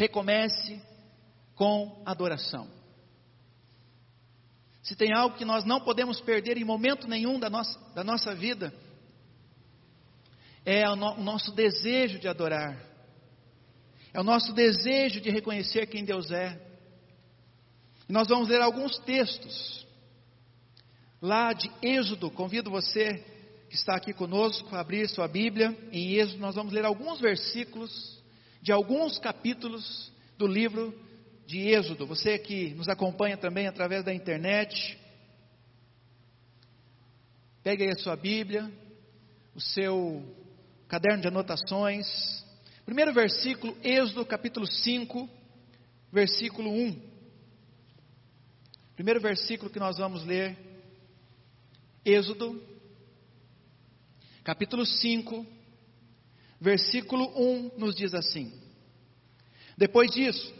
recomece com adoração. Se tem algo que nós não podemos perder em momento nenhum da nossa, da nossa vida, é o, no, o nosso desejo de adorar, é o nosso desejo de reconhecer quem Deus é. E nós vamos ler alguns textos lá de Êxodo. Convido você que está aqui conosco a abrir sua Bíblia. Em Êxodo, nós vamos ler alguns versículos de alguns capítulos do livro de Êxodo. Você que nos acompanha também através da internet, pegue aí a sua Bíblia, o seu caderno de anotações. Primeiro versículo, Êxodo capítulo 5, versículo 1. Primeiro versículo que nós vamos ler, Êxodo, capítulo 5, versículo 1, nos diz assim: Depois disso,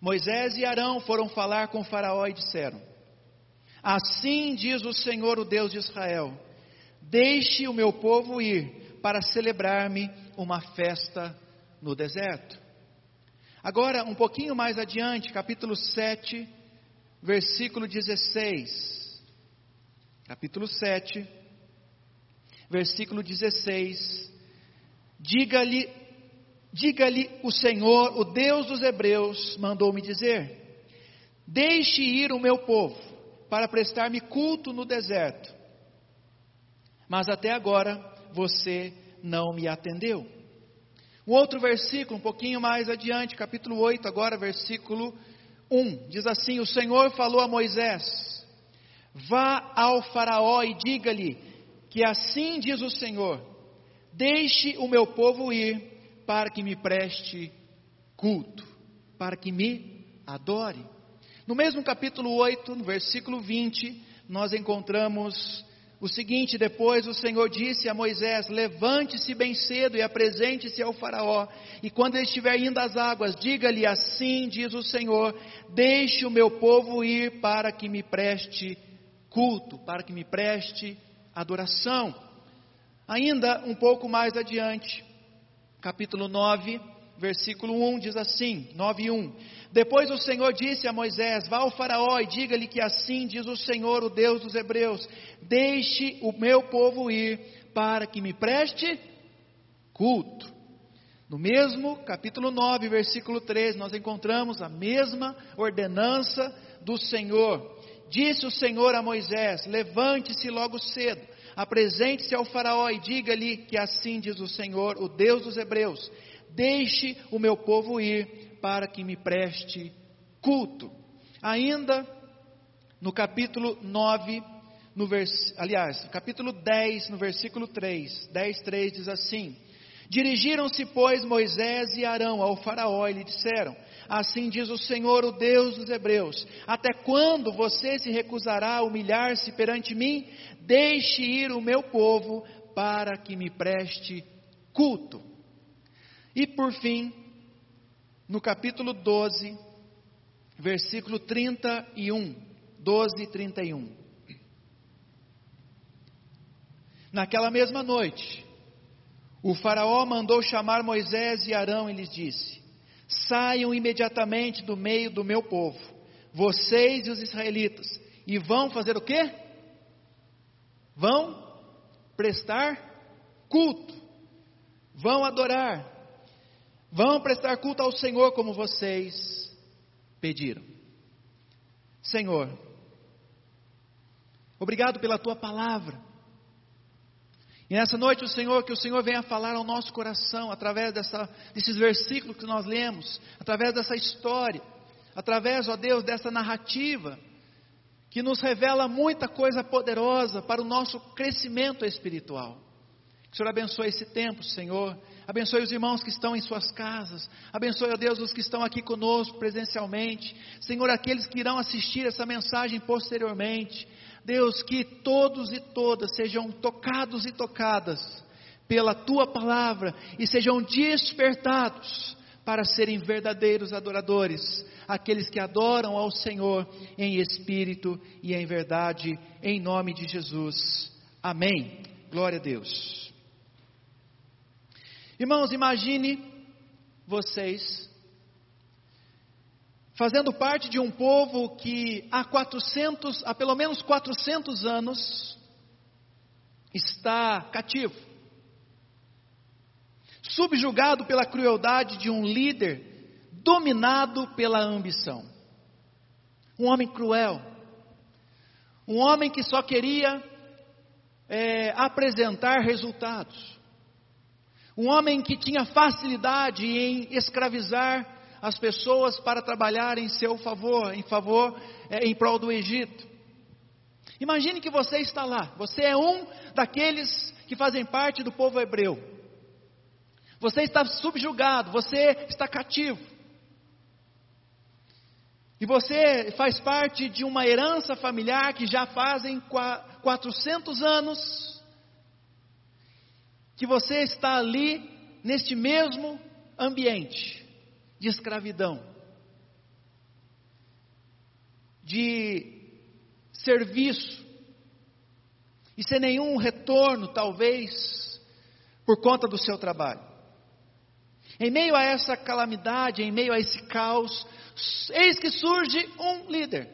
Moisés e Arão foram falar com Faraó e disseram: Assim diz o Senhor, o Deus de Israel: Deixe o meu povo ir para celebrar-me uma festa no deserto. Agora, um pouquinho mais adiante, capítulo 7, versículo 16. Capítulo 7, versículo 16. Diga-lhe, diga-lhe o Senhor, o Deus dos Hebreus, mandou-me dizer: Deixe ir o meu povo para prestar-me culto no deserto. Mas até agora você não me atendeu. Um outro versículo, um pouquinho mais adiante, capítulo 8, agora versículo 1, diz assim: O Senhor falou a Moisés: Vá ao Faraó e diga-lhe que assim diz o Senhor: Deixe o meu povo ir para que me preste culto, para que me adore. No mesmo capítulo 8, no versículo 20, nós encontramos o seguinte: depois o Senhor disse a Moisés: Levante-se bem cedo e apresente-se ao Faraó, e quando ele estiver indo às águas, diga-lhe: Assim diz o Senhor: Deixe o meu povo ir para que me preste culto, para que me preste adoração. Ainda um pouco mais adiante, capítulo 9, versículo 1 diz assim: 9 e 1. Depois o Senhor disse a Moisés: Vá ao Faraó e diga-lhe que assim diz o Senhor, o Deus dos Hebreus: Deixe o meu povo ir, para que me preste culto. No mesmo capítulo 9, versículo 3, nós encontramos a mesma ordenança do Senhor. Disse o Senhor a Moisés: Levante-se logo cedo, apresente-se ao Faraó e diga-lhe que assim diz o Senhor, o Deus dos Hebreus: Deixe o meu povo ir, para que me preste culto. Ainda no capítulo 9, no vers... aliás, capítulo 10, no versículo 3, 10, 3 diz assim: Dirigiram-se, pois, Moisés e Arão ao Faraó e lhe disseram: Assim diz o Senhor, o Deus dos Hebreus: Até quando você se recusará a humilhar-se perante mim? Deixe ir o meu povo para que me preste culto. E por fim, no capítulo 12, versículo 31, 12 e 31. Naquela mesma noite, o Faraó mandou chamar Moisés e Arão e lhes disse: Saiam imediatamente do meio do meu povo, vocês e os israelitas, e vão fazer o quê? Vão prestar culto, vão adorar, vão prestar culto ao Senhor como vocês pediram. Senhor, obrigado pela tua palavra. E nessa noite, o Senhor, que o Senhor venha falar ao nosso coração, através dessa, desses versículos que nós lemos, através dessa história, através, ó Deus, dessa narrativa, que nos revela muita coisa poderosa para o nosso crescimento espiritual. Que o Senhor abençoe esse tempo, Senhor. Abençoe os irmãos que estão em suas casas. Abençoe, ó Deus, os que estão aqui conosco presencialmente. Senhor, aqueles que irão assistir essa mensagem posteriormente. Deus, que todos e todas sejam tocados e tocadas pela tua palavra e sejam despertados para serem verdadeiros adoradores, aqueles que adoram ao Senhor em espírito e em verdade, em nome de Jesus. Amém. Glória a Deus. Irmãos, imagine vocês, fazendo parte de um povo que há 400, há pelo menos 400 anos, está cativo, subjugado pela crueldade de um líder dominado pela ambição. Um homem cruel, um homem que só queria é, apresentar resultados, um homem que tinha facilidade em escravizar as pessoas para trabalhar em seu favor, em favor, é, em prol do Egito. Imagine que você está lá, você é um daqueles que fazem parte do povo hebreu. Você está subjugado, você está cativo. E você faz parte de uma herança familiar que já fazem 400 anos que você está ali neste mesmo ambiente de escravidão, de serviço, e sem nenhum retorno, talvez, por conta do seu trabalho. Em meio a essa calamidade, em meio a esse caos, eis que surge um líder.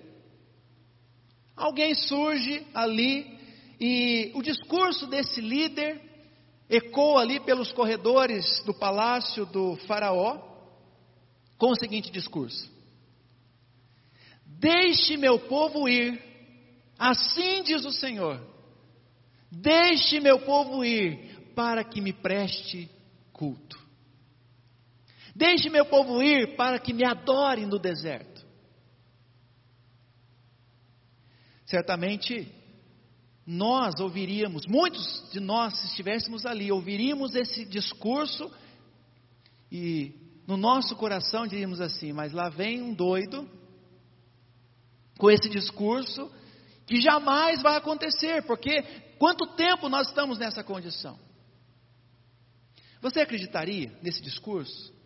Alguém surge ali e o discurso desse líder ecoa ali pelos corredores do palácio do Faraó com o seguinte discurso: Deixe meu povo ir, assim diz o Senhor. Deixe meu povo ir para que me preste culto. Deixe meu povo ir para que me adore no deserto. Certamente, nós ouviríamos, muitos de nós, se estivéssemos ali, ouviríamos esse discurso e no nosso coração diríamos assim: mas lá vem um doido com esse discurso que jamais vai acontecer, porque quanto tempo nós estamos nessa condição? Você acreditaria nesse discurso?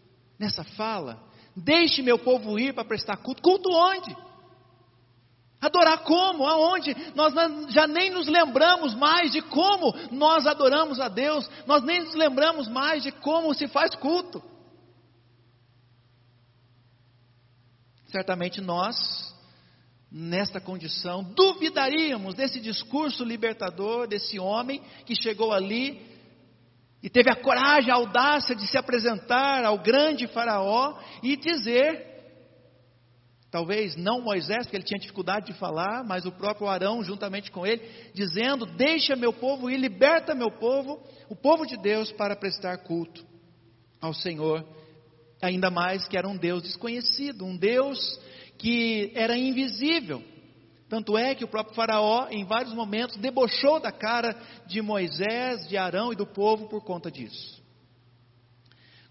nessa fala: Deixe meu povo ir para prestar culto. Culto onde? Adorar como? Aonde? Nós já nem nos lembramos mais de como nós adoramos a Deus, nós nem nos lembramos mais de como se faz culto. Certamente nós, nesta condição, duvidaríamos desse discurso libertador desse homem que chegou ali e teve a coragem, a audácia de se apresentar ao grande Faraó e dizer, talvez não Moisés, porque ele tinha dificuldade de falar, mas o próprio Arão juntamente com ele, dizendo: Deixa meu povo ir, liberta meu povo, o povo de Deus, para prestar culto ao Senhor. Ainda mais que era um Deus desconhecido, um Deus que era invisível. Tanto é que o próprio Faraó, em vários momentos, debochou da cara de Moisés, de Arão e do povo por conta disso.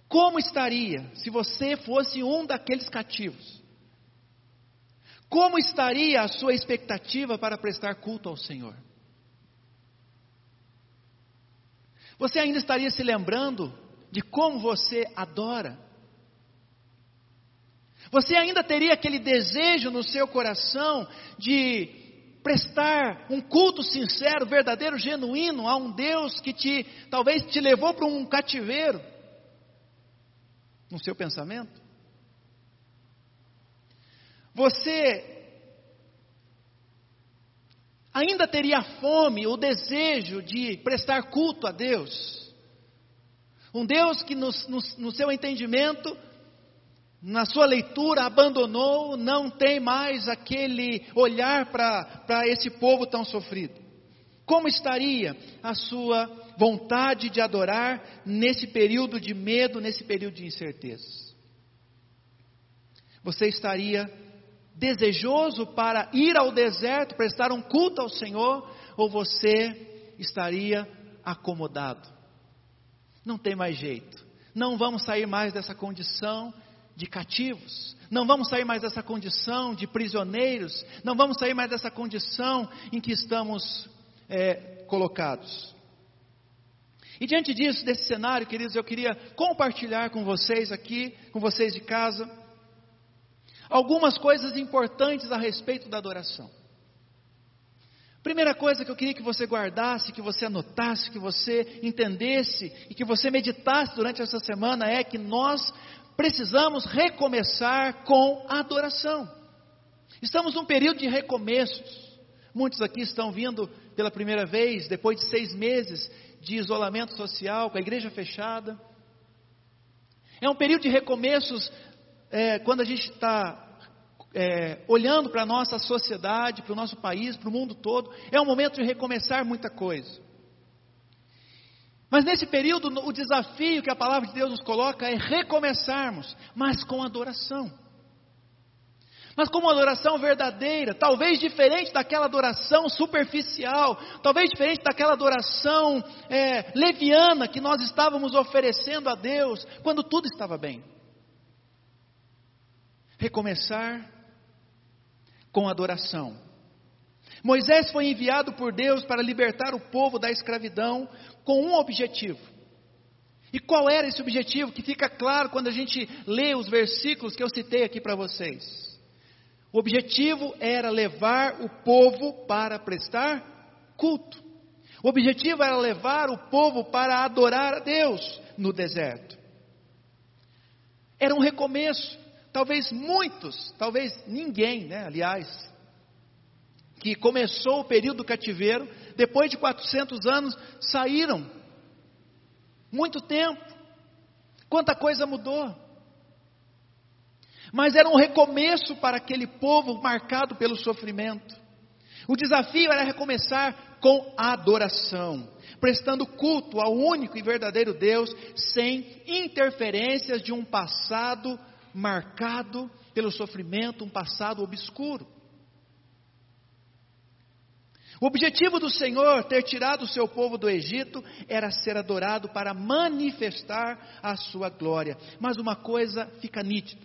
Como estaria se você fosse um daqueles cativos? Como estaria a sua expectativa para prestar culto ao Senhor? Você ainda estaria se lembrando de como você adora? Você ainda teria aquele desejo no seu coração de prestar um culto sincero, verdadeiro, genuíno a um Deus que te talvez te levou para um cativeiro no seu pensamento? Você ainda teria fome, o desejo de prestar culto a Deus? Um Deus que no, seu entendimento na sua leitura, abandonou, não tem mais aquele olhar para esse povo tão sofrido. Como estaria a sua vontade de adorar nesse período de medo, nesse período de incerteza? Você estaria desejoso para ir ao deserto, prestar um culto ao Senhor, ou você estaria acomodado? Não tem mais jeito, não vamos sair mais dessa condição de cativos, não vamos sair mais dessa condição de prisioneiros, não vamos sair mais dessa condição em que estamos é, colocados. E diante disso, desse cenário, queridos, eu queria compartilhar com vocês aqui, com vocês de casa, algumas coisas importantes a respeito da adoração. Primeira coisa que eu queria que você guardasse, que você anotasse, que você entendesse e que você meditasse durante essa semana é que nós precisamos recomeçar com a adoração. Estamos num período de recomeços. Muitos aqui estão vindo pela primeira vez, depois de seis meses de isolamento social, com a igreja fechada. É um período de recomeços é, quando a gente está é, olhando para a nossa sociedade, para o nosso país, para o mundo todo. É um momento de recomeçar muita coisa. Mas nesse período, o desafio que a palavra de Deus nos coloca é recomeçarmos, mas com adoração. Mas com uma adoração verdadeira, talvez diferente daquela adoração superficial, talvez diferente daquela adoração é, leviana que nós estávamos oferecendo a Deus quando tudo estava bem. Recomeçar com adoração. Moisés foi enviado por Deus para libertar o povo da escravidão com um objetivo. E qual era esse objetivo que fica claro quando a gente lê os versículos que eu citei aqui para vocês? O objetivo era levar o povo para prestar culto. O objetivo era levar o povo para adorar a Deus no deserto. Era um recomeço. Talvez muitos, talvez ninguém, né, aliás, que começou o período do cativeiro, depois de 400 anos, saíram. Muito tempo. Quanta coisa mudou. Mas era um recomeço para aquele povo marcado pelo sofrimento. O desafio era recomeçar com adoração, prestando culto ao único e verdadeiro Deus, sem interferências de um passado marcado pelo sofrimento, um passado obscuro. O objetivo do Senhor ter tirado o seu povo do Egito era ser adorado para manifestar a sua glória. Mas uma coisa fica nítida: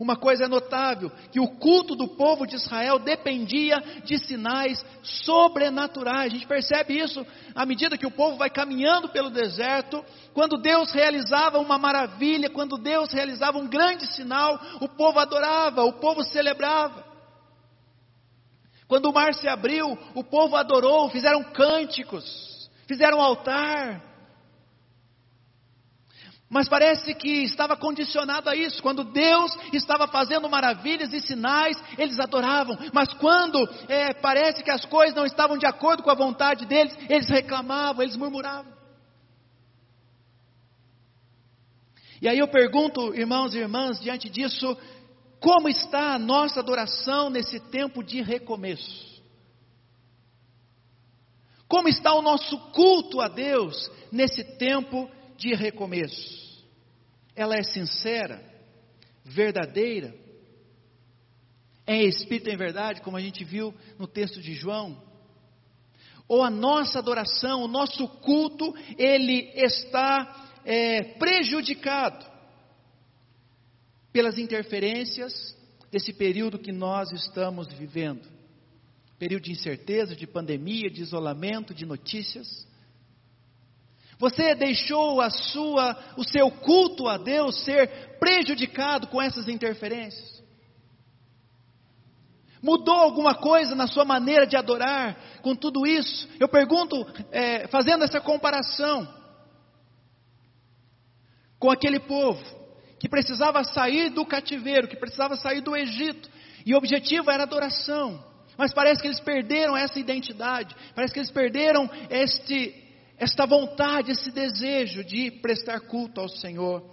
uma coisa é notável, que o culto do povo de Israel dependia de sinais sobrenaturais. A gente percebe isso à medida que o povo vai caminhando pelo deserto, quando Deus realizava uma maravilha, quando Deus realizava um grande sinal, o povo adorava, o povo celebrava. Quando o mar se abriu, o povo adorou, fizeram cânticos, fizeram altar. Mas parece que estava condicionado a isso. Quando Deus estava fazendo maravilhas e sinais, eles adoravam. Mas quando é, parece que as coisas não estavam de acordo com a vontade deles, eles reclamavam, eles murmuravam. E aí eu pergunto, irmãos e irmãs, diante disso, como está a nossa adoração nesse tempo de recomeço? Como está o nosso culto a Deus nesse tempo de recomeço? ela é sincera, verdadeira, é espírito em verdade, como a gente viu no texto de João? Ou a nossa adoração, o nosso culto, ele está é, prejudicado pelas interferências desse período que nós estamos vivendo período de incerteza, de pandemia, de isolamento, de notícias. Você deixou a sua, o seu culto a Deus ser prejudicado com essas interferências? Mudou alguma coisa na sua maneira de adorar com tudo isso? Eu pergunto, é, fazendo essa comparação com aquele povo que precisava sair do cativeiro, que precisava sair do Egito, e o objetivo era adoração. Mas parece que eles perderam essa identidade, parece que eles perderam este esta vontade, esse desejo de prestar culto ao Senhor.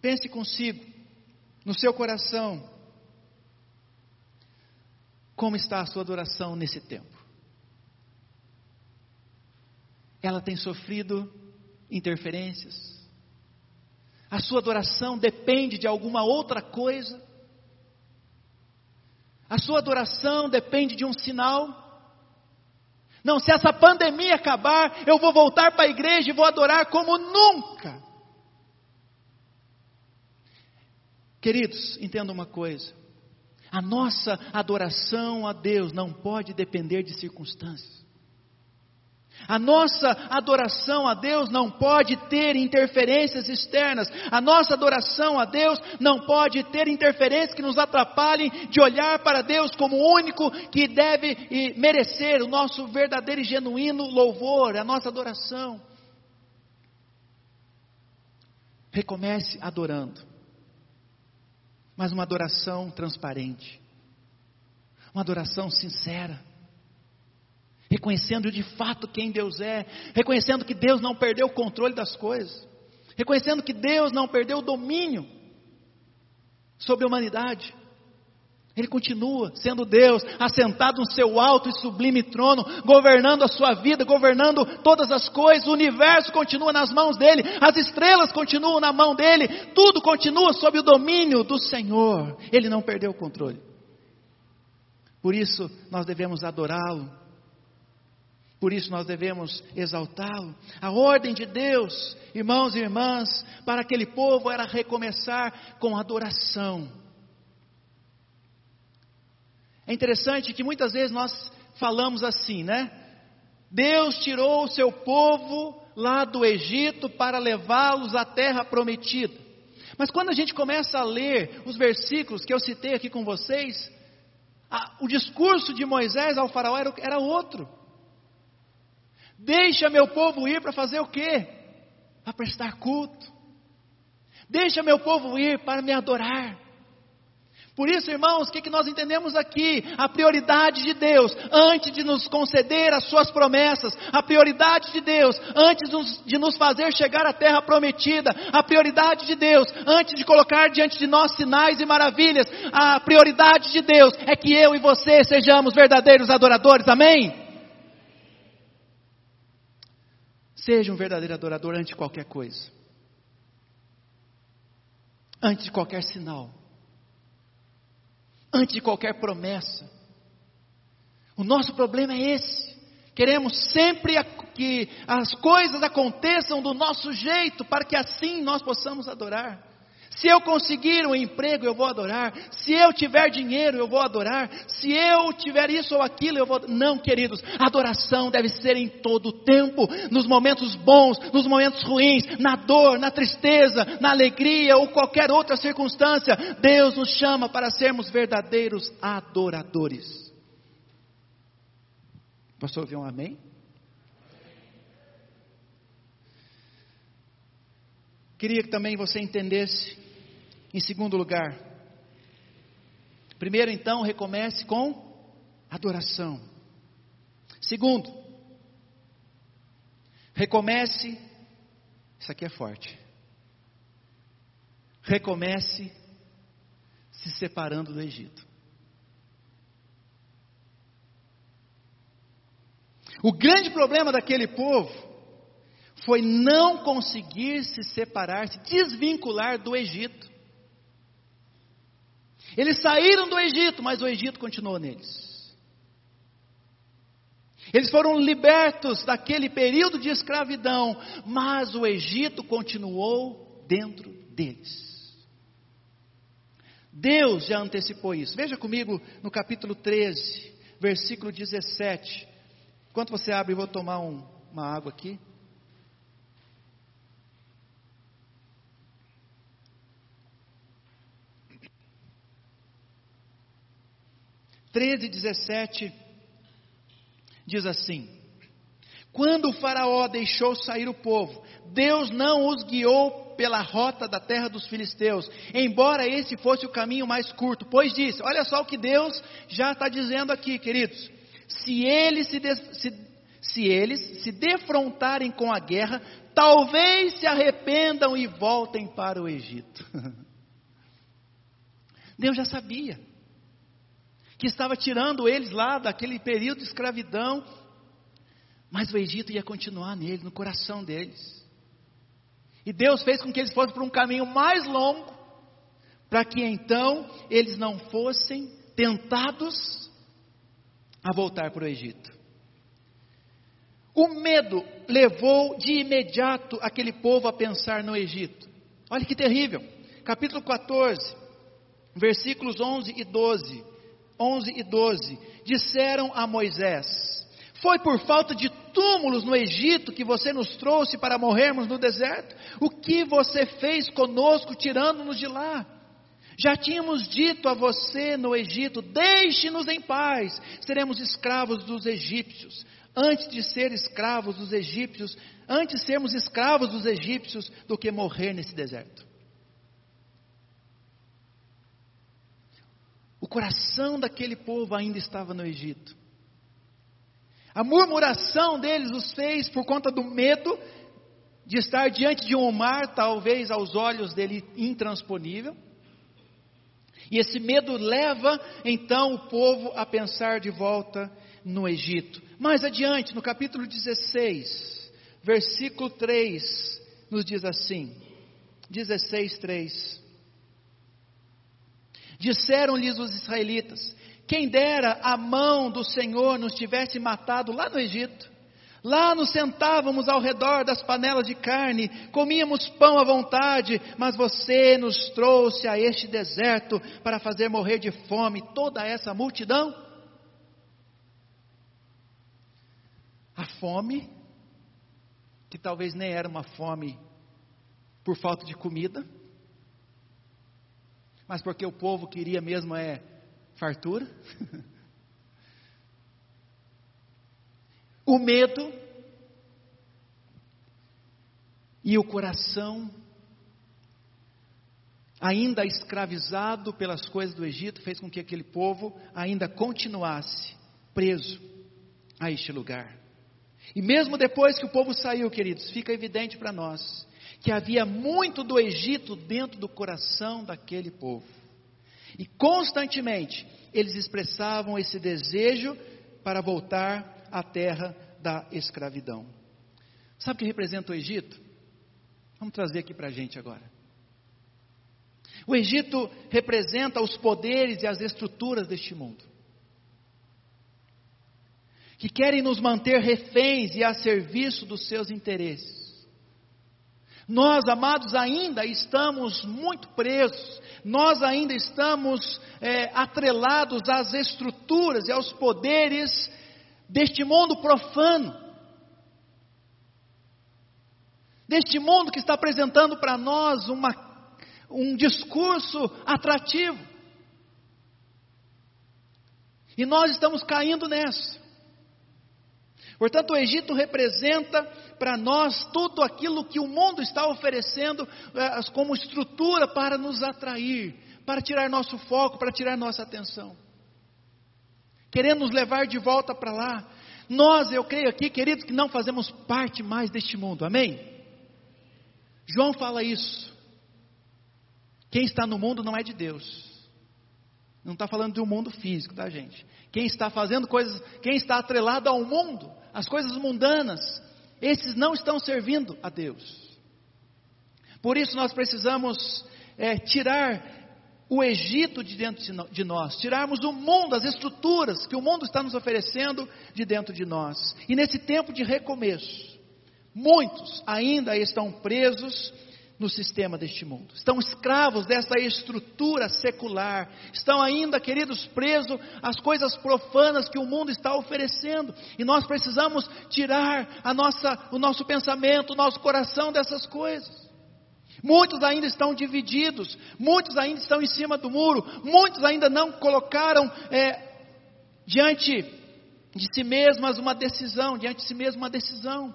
Pense consigo, no seu coração, como está a sua adoração nesse tempo? Ela tem sofrido interferências? A sua adoração depende de alguma outra coisa? A sua adoração depende de um sinal? Não, se essa pandemia acabar, eu vou voltar para a igreja e vou adorar como nunca. Queridos, entenda uma coisa: a nossa adoração a Deus não pode depender de circunstâncias. A nossa adoração a Deus não pode ter interferências externas. A nossa adoração a Deus não pode ter interferências que nos atrapalhem de olhar para Deus como o único que deve merecer o nosso verdadeiro e genuíno louvor, a nossa adoração. Recomece adorando, mas uma adoração transparente, uma adoração sincera reconhecendo de fato quem Deus é, reconhecendo que Deus não perdeu o controle das coisas, reconhecendo que Deus não perdeu o domínio sobre a humanidade. Ele continua sendo Deus, assentado no seu alto e sublime trono, governando a sua vida, governando todas as coisas, o universo continua nas mãos dele, as estrelas continuam na mão dele, tudo continua sob o domínio do Senhor. Ele não perdeu o controle. Por isso, nós devemos adorá-lo por isso nós devemos exaltá-lo. A ordem de Deus, irmãos e irmãs, para aquele povo era recomeçar com adoração. É interessante que muitas vezes nós falamos assim, né? Deus tirou o seu povo lá do Egito para levá-los à terra prometida. Mas quando a gente começa a ler os versículos que eu citei aqui com vocês, a, o discurso de Moisés ao faraó era, era outro. Deixa meu povo ir para fazer o quê? Para prestar culto. Deixa meu povo ir para me adorar. Por isso, irmãos, o que, que nós entendemos aqui? A prioridade de Deus, antes de nos conceder as suas promessas, a prioridade de Deus, antes de nos fazer chegar à terra prometida, a prioridade de Deus, antes de colocar diante de nós sinais e maravilhas, a prioridade de Deus é que eu e você sejamos verdadeiros adoradores, amém? Seja um verdadeiro adorador antes de qualquer coisa, antes de qualquer sinal, antes de qualquer promessa. O nosso problema é esse. Queremos sempre que as coisas aconteçam do nosso jeito, para que assim nós possamos adorar. Se eu conseguir um emprego, eu vou adorar. Se eu tiver dinheiro, eu vou adorar. Se eu tiver isso ou aquilo, eu vou. Não, queridos, adoração deve ser em todo o tempo, nos momentos bons, nos momentos ruins, na dor, na tristeza, na alegria ou qualquer outra circunstância. Deus nos chama para sermos verdadeiros adoradores. Pastor, ouviu um amém? Queria que também você entendesse, em segundo lugar, primeiro então, recomece com adoração. Segundo, recomece, isso aqui é forte, recomece se separando do Egito. O grande problema daquele povo foi não conseguir se separar, se desvincular do Egito. Eles saíram do Egito, mas o Egito continuou neles. Eles foram libertos daquele período de escravidão, mas o Egito continuou dentro deles. Deus já antecipou isso. Veja comigo no capítulo 13, versículo 17. Enquanto você abre, eu vou tomar um, uma água aqui. 13, 17 diz assim: Quando o Faraó deixou sair o povo, Deus não os guiou pela rota da terra dos filisteus, embora esse fosse o caminho mais curto, pois disse: Olha só o que Deus já está dizendo aqui, queridos. Se eles se, de, se, se eles se defrontarem com a guerra, talvez se arrependam e voltem para o Egito. Deus já sabia que estava tirando eles lá daquele período de escravidão, mas o Egito ia continuar nele, no coração deles. E Deus fez com que eles fossem por um caminho mais longo, para que então eles não fossem tentados a voltar para o Egito. O medo levou de imediato aquele povo a pensar no Egito. Olha que terrível. Capítulo 14, versículos 11 e 12. 11 e 12, disseram a Moisés: Foi por falta de túmulos no Egito que você nos trouxe para morrermos no deserto? O que você fez conosco tirando-nos de lá? Já tínhamos dito a você no Egito: deixe-nos em paz, seremos escravos dos egípcios. Antes de ser escravos dos egípcios, antes sermos escravos dos egípcios do que morrer nesse deserto. O coração daquele povo ainda estava no Egito. A murmuração deles os fez por conta do medo de estar diante de um mar, talvez aos olhos dele intransponível. E esse medo leva então o povo a pensar de volta no Egito. Mais adiante, no capítulo 16, versículo 3, nos diz assim: 16, 3. Disseram-lhes os israelitas: Quem dera a mão do Senhor nos tivesse matado lá no Egito. Lá nos sentávamos ao redor das panelas de carne, comíamos pão à vontade, mas você nos trouxe a este deserto para fazer morrer de fome toda essa multidão. A fome, que talvez nem era uma fome por falta de comida, mas porque o povo queria mesmo é fartura. o medo e o coração, ainda escravizado pelas coisas do Egito, fez com que aquele povo ainda continuasse preso a este lugar. E mesmo depois que o povo saiu, queridos, fica evidente para nós que havia muito do Egito dentro do coração daquele povo. E constantemente eles expressavam esse desejo para voltar à terra da escravidão. Sabe o que representa o Egito? Vamos trazer aqui para a gente agora. O Egito representa os poderes e as estruturas deste mundo, que querem nos manter reféns e a serviço dos seus interesses. Nós, amados, ainda estamos muito presos, nós ainda estamos é, atrelados às estruturas e aos poderes deste mundo profano, deste mundo que está apresentando para nós uma, um discurso atrativo. E nós estamos caindo nessa. Portanto, o Egito representa para nós tudo aquilo que o mundo está oferecendo eh, como estrutura para nos atrair, para tirar nosso foco, para tirar nossa atenção. Querendo nos levar de volta para lá. Nós, eu creio aqui, queridos, que não fazemos parte mais deste mundo, amém? João fala isso. Quem está no mundo não é de Deus. Não está falando de um mundo físico, tá, gente? Quem está fazendo coisas, quem está atrelado ao mundo, as coisas mundanas, esses não estão servindo a Deus. Por isso nós precisamos é, tirar o Egito de dentro de nós, tirarmos o mundo, as estruturas que o mundo está nos oferecendo de dentro de nós. E nesse tempo de recomeço, muitos ainda estão presos no sistema deste mundo. Estão escravos dessa estrutura secular. Estão ainda, queridos, presos às coisas profanas que o mundo está oferecendo. E nós precisamos tirar a nossa, o nosso pensamento, o nosso coração dessas coisas. Muitos ainda estão divididos, muitos ainda estão em cima do muro, muitos ainda não colocaram é, diante de si mesmas uma decisão, diante de si mesmo uma decisão.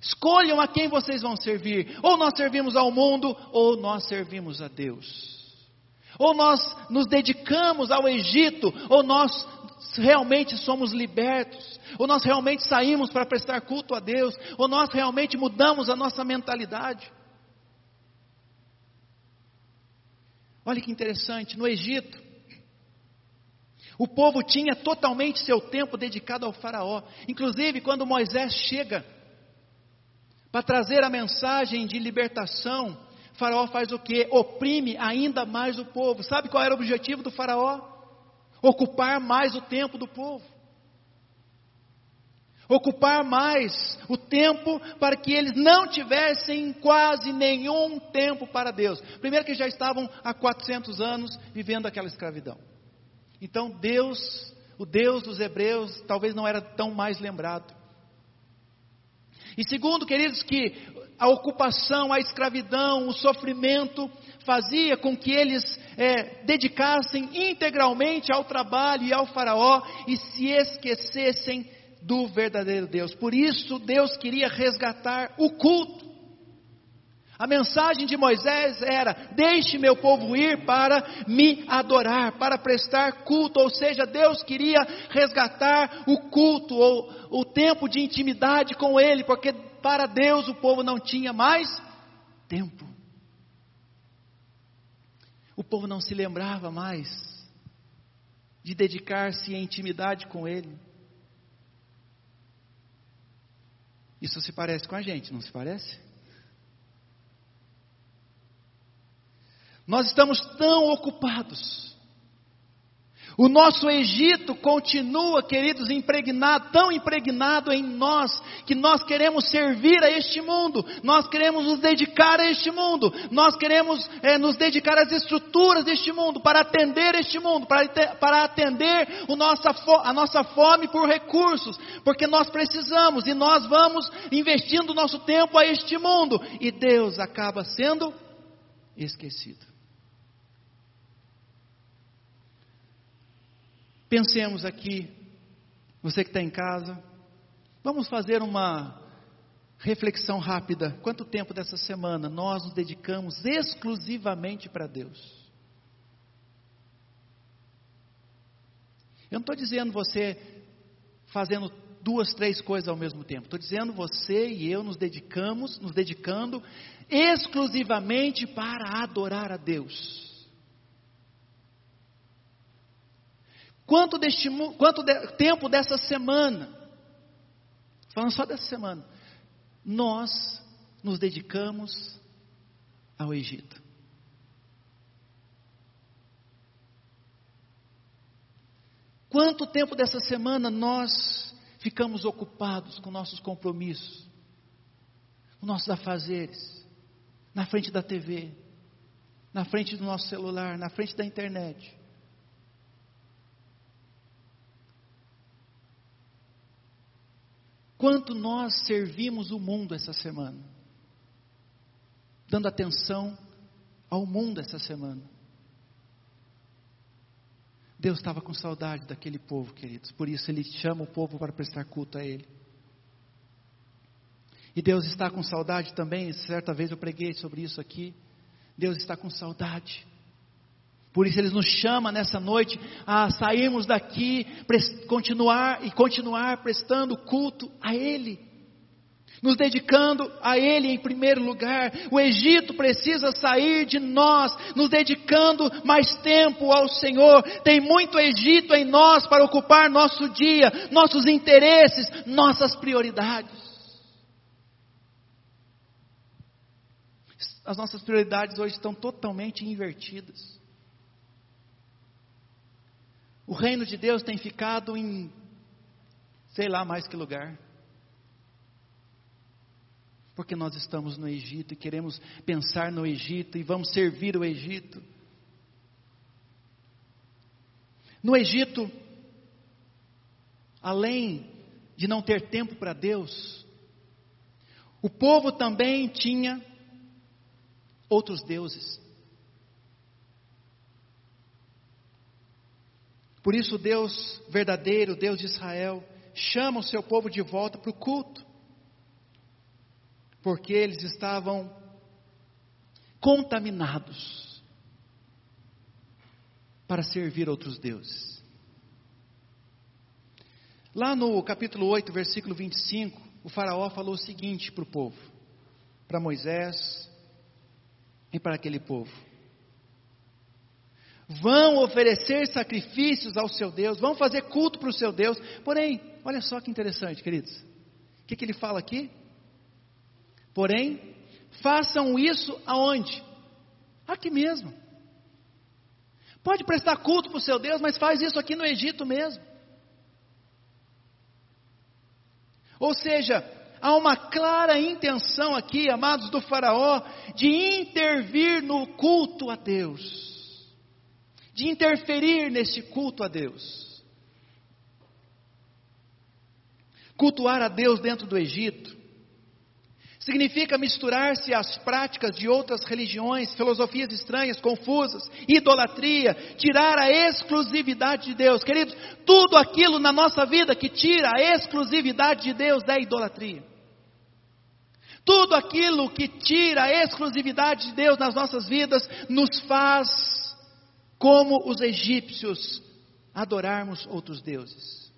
Escolham a quem vocês vão servir. Ou nós servimos ao mundo, ou nós servimos a Deus. Ou nós nos dedicamos ao Egito, ou nós realmente somos libertos, ou nós realmente saímos para prestar culto a Deus, ou nós realmente mudamos a nossa mentalidade. Olha que interessante, no Egito, o povo tinha totalmente seu tempo dedicado ao Faraó. Inclusive, quando Moisés chega para trazer a mensagem de libertação, Faraó faz o que? Oprime ainda mais o povo. Sabe qual era o objetivo do Faraó? Ocupar mais o tempo do povo. Ocupar mais o tempo para que eles não tivessem quase nenhum tempo para Deus. Primeiro, que já estavam há 400 anos vivendo aquela escravidão. Então, Deus o Deus dos hebreus talvez não era tão mais lembrado. E segundo, queridos, que a ocupação, a escravidão, o sofrimento fazia com que eles é, dedicassem integralmente ao trabalho e ao faraó e se esquecessem do verdadeiro Deus. Por isso Deus queria resgatar o culto. A mensagem de Moisés era: Deixe meu povo ir para me adorar, para prestar culto. Ou seja, Deus queria resgatar o culto, ou o tempo de intimidade com Ele, porque para Deus o povo não tinha mais tempo. O povo não se lembrava mais de dedicar-se em intimidade com Ele. Isso se parece com a gente, não se parece? Nós estamos tão ocupados o nosso Egito continua, queridos, impregnado, tão impregnado em nós, que nós queremos servir a este mundo, nós queremos nos dedicar a este mundo, nós queremos é, nos dedicar às estruturas deste mundo, para atender este mundo, para, para atender o nossa, a nossa fome por recursos, porque nós precisamos e nós vamos investindo nosso tempo a este mundo, e Deus acaba sendo esquecido. Pensemos aqui, você que está em casa, vamos fazer uma reflexão rápida. Quanto tempo dessa semana nós nos dedicamos exclusivamente para Deus? Eu não estou dizendo você fazendo duas, três coisas ao mesmo tempo. Estou dizendo você e eu nos dedicamos, nos dedicando exclusivamente para adorar a Deus. Quanto, deste, quanto de, tempo dessa semana, falando só dessa semana, nós nos dedicamos ao Egito? Quanto tempo dessa semana nós ficamos ocupados com nossos compromissos, com nossos afazeres, na frente da TV, na frente do nosso celular, na frente da internet? Quanto nós servimos o mundo essa semana? Dando atenção ao mundo essa semana. Deus estava com saudade daquele povo, queridos, por isso Ele chama o povo para prestar culto a Ele. E Deus está com saudade também, certa vez eu preguei sobre isso aqui. Deus está com saudade por isso ele nos chama nessa noite a sairmos daqui, continuar e continuar prestando culto a Ele, nos dedicando a Ele em primeiro lugar. O Egito precisa sair de nós, nos dedicando mais tempo ao Senhor. Tem muito Egito em nós para ocupar nosso dia, nossos interesses, nossas prioridades. As nossas prioridades hoje estão totalmente invertidas. O reino de Deus tem ficado em sei lá mais que lugar. Porque nós estamos no Egito e queremos pensar no Egito e vamos servir o Egito. No Egito, além de não ter tempo para Deus, o povo também tinha outros deuses. Por isso, Deus verdadeiro, Deus de Israel, chama o seu povo de volta para o culto, porque eles estavam contaminados para servir outros deuses. Lá no capítulo 8, versículo 25, o Faraó falou o seguinte para o povo, para Moisés e para aquele povo: vão oferecer sacrifícios ao seu Deus, vão fazer culto para o seu Deus. Porém, olha só que interessante, queridos. O que, que ele fala aqui? Porém, façam isso aonde? Aqui mesmo. Pode prestar culto para o seu Deus, mas faz isso aqui no Egito mesmo. Ou seja, há uma clara intenção aqui, amados do Faraó, de intervir no culto a Deus de interferir nesse culto a Deus. cultuar a Deus dentro do Egito. Significa misturar-se às práticas de outras religiões, filosofias estranhas, confusas, idolatria, tirar a exclusividade de Deus. Queridos, tudo aquilo na nossa vida que tira a exclusividade de Deus é idolatria. Tudo aquilo que tira a exclusividade de Deus nas nossas vidas nos faz, como os egípcios, adorarmos outros deuses.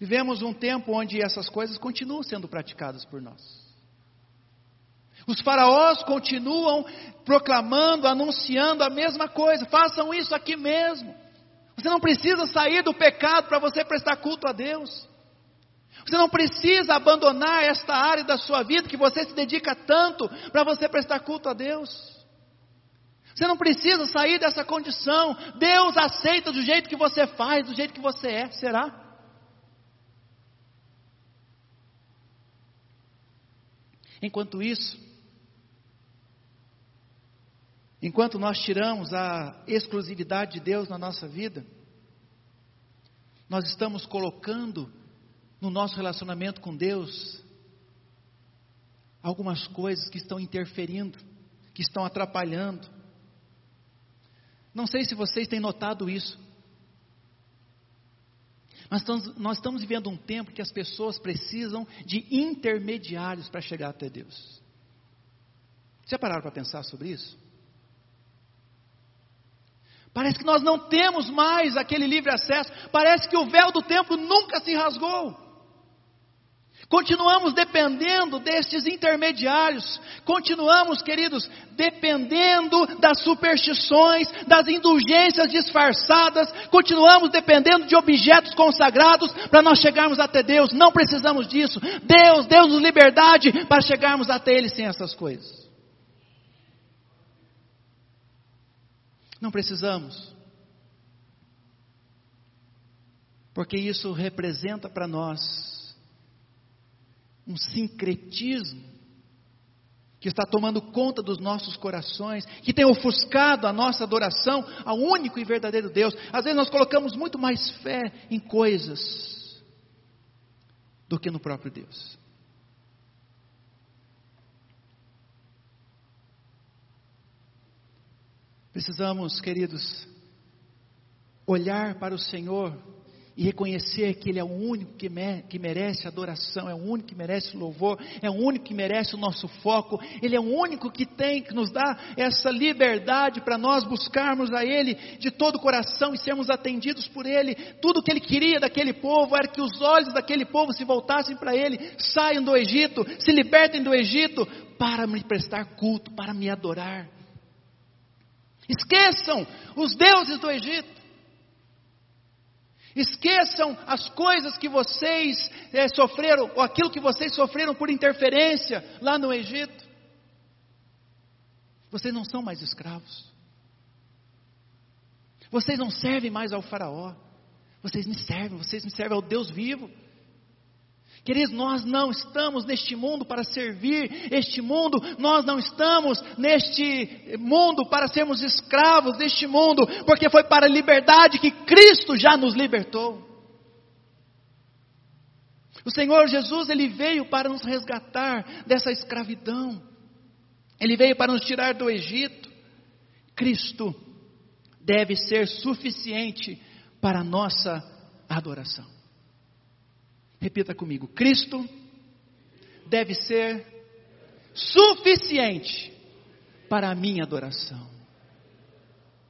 Vivemos um tempo onde essas coisas continuam sendo praticadas por nós. Os faraós continuam proclamando, anunciando a mesma coisa. Façam isso aqui mesmo. Você não precisa sair do pecado para você prestar culto a Deus. Você não precisa abandonar esta área da sua vida que você se dedica tanto para você prestar culto a Deus. Você não precisa sair dessa condição. Deus aceita do jeito que você faz, do jeito que você é. Será? Enquanto isso, enquanto nós tiramos a exclusividade de Deus na nossa vida, nós estamos colocando no nosso relacionamento com Deus algumas coisas que estão interferindo, que estão atrapalhando. Não sei se vocês têm notado isso. Estamos, nós estamos vivendo um tempo que as pessoas precisam de intermediários para chegar até Deus. Já pararam para pensar sobre isso? Parece que nós não temos mais aquele livre acesso. Parece que o véu do templo nunca se rasgou. Continuamos dependendo destes intermediários, continuamos, queridos, dependendo das superstições, das indulgências disfarçadas, continuamos dependendo de objetos consagrados para nós chegarmos até Deus. Não precisamos disso. Deus deu-nos liberdade para chegarmos até Ele sem essas coisas. Não precisamos. Porque isso representa para nós um sincretismo que está tomando conta dos nossos corações, que tem ofuscado a nossa adoração ao único e verdadeiro Deus. Às vezes nós colocamos muito mais fé em coisas do que no próprio Deus. Precisamos, queridos, olhar para o Senhor e reconhecer que Ele é o único que, me, que merece adoração, é o único que merece louvor, é o único que merece o nosso foco, Ele é o único que tem, que nos dá essa liberdade para nós buscarmos a Ele de todo o coração e sermos atendidos por Ele. Tudo que Ele queria daquele povo era que os olhos daquele povo se voltassem para Ele, saiam do Egito, se libertem do Egito para me prestar culto, para me adorar. Esqueçam os deuses do Egito. Esqueçam as coisas que vocês é, sofreram, ou aquilo que vocês sofreram por interferência lá no Egito. Vocês não são mais escravos. Vocês não servem mais ao Faraó. Vocês me servem, vocês me servem ao Deus vivo. Queridos, nós não estamos neste mundo para servir este mundo, nós não estamos neste mundo para sermos escravos deste mundo, porque foi para a liberdade que Cristo já nos libertou. O Senhor Jesus, Ele veio para nos resgatar dessa escravidão, Ele veio para nos tirar do Egito. Cristo deve ser suficiente para a nossa adoração. Repita comigo: Cristo deve ser suficiente para a minha adoração.